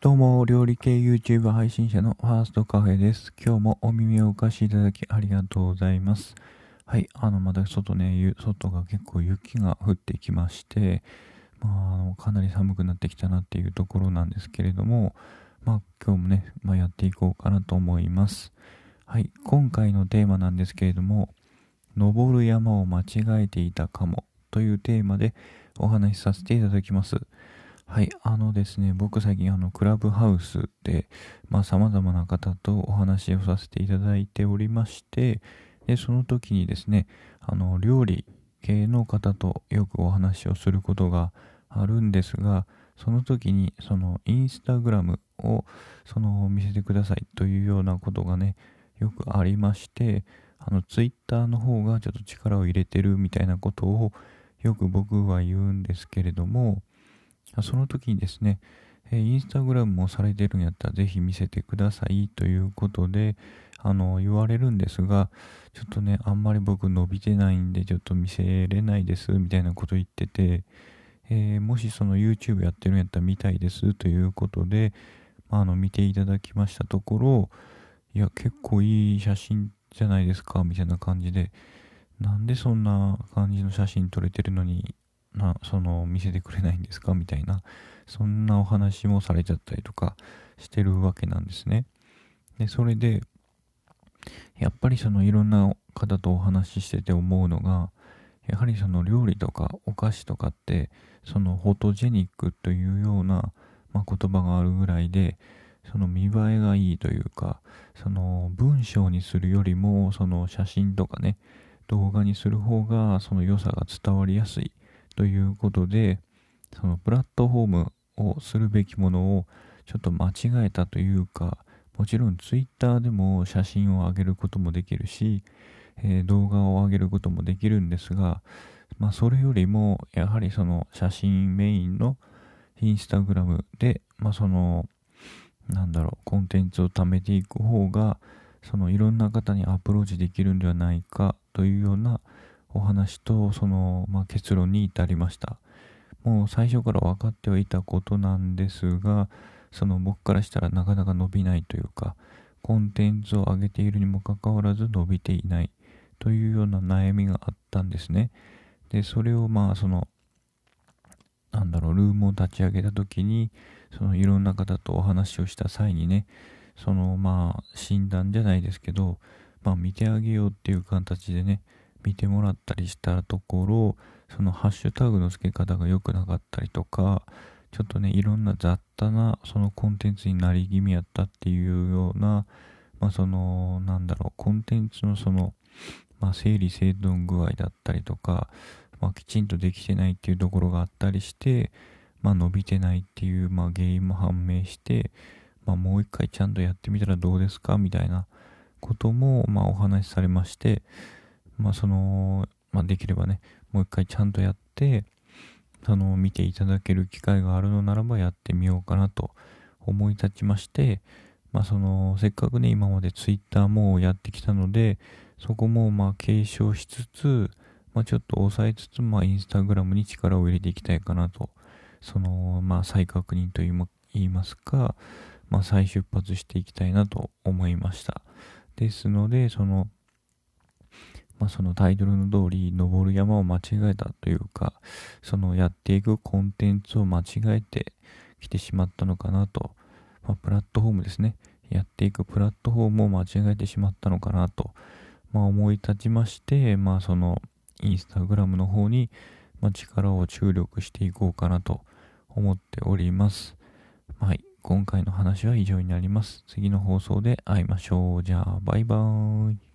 どうも、料理系 YouTube 配信者のファーストカフェです。今日もお耳をお貸しいただきありがとうございます。はい、あの、まだ外ね、外が結構雪が降ってきまして、まあ、あのかなり寒くなってきたなっていうところなんですけれども、まあ、今日もね、まあ、やっていこうかなと思います。はい、今回のテーマなんですけれども、登る山を間違えていたかもというテーマでお話しさせていただきます。はい、あのですね、僕最近あのクラブハウスで、まあ様々な方とお話をさせていただいておりまして、で、その時にですね、あの、料理系の方とよくお話をすることがあるんですが、その時にそのインスタグラムをその見せてくださいというようなことがね、よくありまして、あの、ツイッターの方がちょっと力を入れてるみたいなことをよく僕は言うんですけれども、その時にですね、えインスタグラムもされてるんやったらぜひ見せてくださいということで、あの、言われるんですが、ちょっとね、あんまり僕伸びてないんで、ちょっと見せれないです、みたいなこと言ってて、えー、もしその YouTube やってるんやったら見たいですということで、まあ、あの、見ていただきましたところ、いや、結構いい写真じゃないですか、みたいな感じで、なんでそんな感じの写真撮れてるのにな、その、見せてくれないんですか？みたいな、そんなお話もされちゃったりとかしてるわけなんですね。で、それで、やっぱりそのいろんな方とお話ししてて思うのが、やはりその料理とかお菓子とかって、そのフォトジェニックというような、まあ、言葉があるぐらいで、その見栄えがいいというか、その文章にするよりも、その写真とかね、動画にする方がその良さが伝わりやすいということで、そのプラットフォームをするべきものをちょっと間違えたというか、もちろん Twitter でも写真を上げることもできるし、えー、動画を上げることもできるんですが、まあそれよりもやはりその写真メインのインスタグラムで、まあその、なんだろう、コンテンツを貯めていく方が、そのいろんな方にアプローチできるんではないかというようなお話とその、まあ、結論に至りました。もう最初から分かってはいたことなんですがその僕からしたらなかなか伸びないというかコンテンツを上げているにもかかわらず伸びていないというような悩みがあったんですね。でそれをまあそのなんだろうルームを立ち上げた時にそのいろんな方とお話をした際にねそのまあ診断じゃないですけどまあ見てあげようっていう形でね見てもらったりしたところ、そのハッシュタグの付け方が良くなかったりとか、ちょっとね、いろんな雑多なそのコンテンツになり気味やったっていうような、まあその、なんだろう、コンテンツのその、まあ整理整頓具合だったりとか、まあきちんとできてないっていうところがあったりして、まあ伸びてないっていう、まあ原因も判明して、まあもう一回ちゃんとやってみたらどうですかみたいなことも、まあお話しされまして、まあその、まあできればね、もう一回ちゃんとやって、その見ていただける機会があるのならばやってみようかなと思い立ちまして、まあその、せっかくね、今まで Twitter もやってきたので、そこもまあ継承しつつ、まあちょっと抑えつつ、まあインスタグラムに力を入れていきたいかなと、その、まあ再確認と言いますか、まあ再出発していきたいなと思いました。ですので、その、まあ、そのタイトルの通り、登る山を間違えたというか、そのやっていくコンテンツを間違えてきてしまったのかなと、まあ、プラットフォームですね。やっていくプラットフォームを間違えてしまったのかなと、まあ、思い立ちまして、まあ、そのインスタグラムの方に、ま、力を注力していこうかなと思っております。はい。今回の話は以上になります。次の放送で会いましょう。じゃあ、バイバーイ。